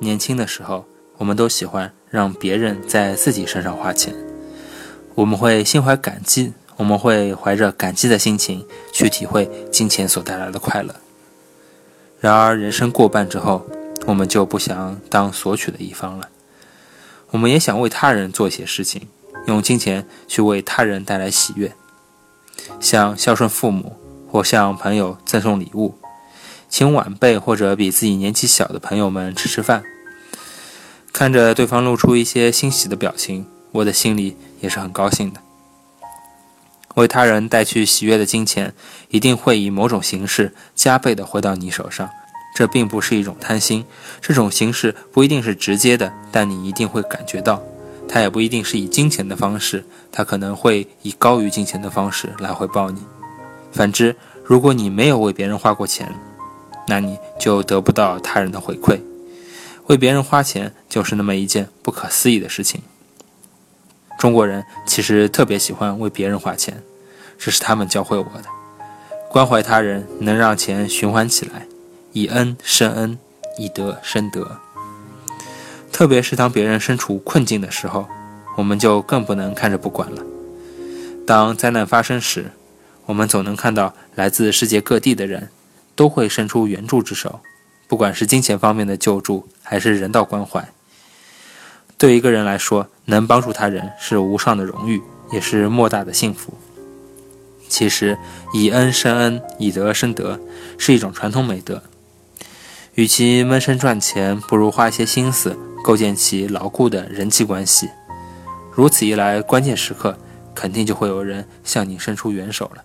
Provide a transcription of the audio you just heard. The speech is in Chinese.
年轻的时候，我们都喜欢让别人在自己身上花钱，我们会心怀感激，我们会怀着感激的心情去体会金钱所带来的快乐。然而，人生过半之后，我们就不想当索取的一方了。我们也想为他人做一些事情，用金钱去为他人带来喜悦，像孝顺父母，或向朋友赠送礼物，请晚辈或者比自己年纪小的朋友们吃吃饭。看着对方露出一些欣喜的表情，我的心里也是很高兴的。为他人带去喜悦的金钱，一定会以某种形式加倍的回到你手上。这并不是一种贪心，这种形式不一定是直接的，但你一定会感觉到。它也不一定是以金钱的方式，它可能会以高于金钱的方式来回报你。反之，如果你没有为别人花过钱，那你就得不到他人的回馈。为别人花钱就是那么一件不可思议的事情。中国人其实特别喜欢为别人花钱。这是他们教会我的，关怀他人能让钱循环起来，以恩生恩，以德生德。特别是当别人身处困境的时候，我们就更不能看着不管了。当灾难发生时，我们总能看到来自世界各地的人都会伸出援助之手，不管是金钱方面的救助，还是人道关怀。对一个人来说，能帮助他人是无上的荣誉，也是莫大的幸福。其实，以恩生恩，以德生德，是一种传统美德。与其闷声赚钱，不如花一些心思构建起牢固的人际关系。如此一来，关键时刻肯定就会有人向你伸出援手了。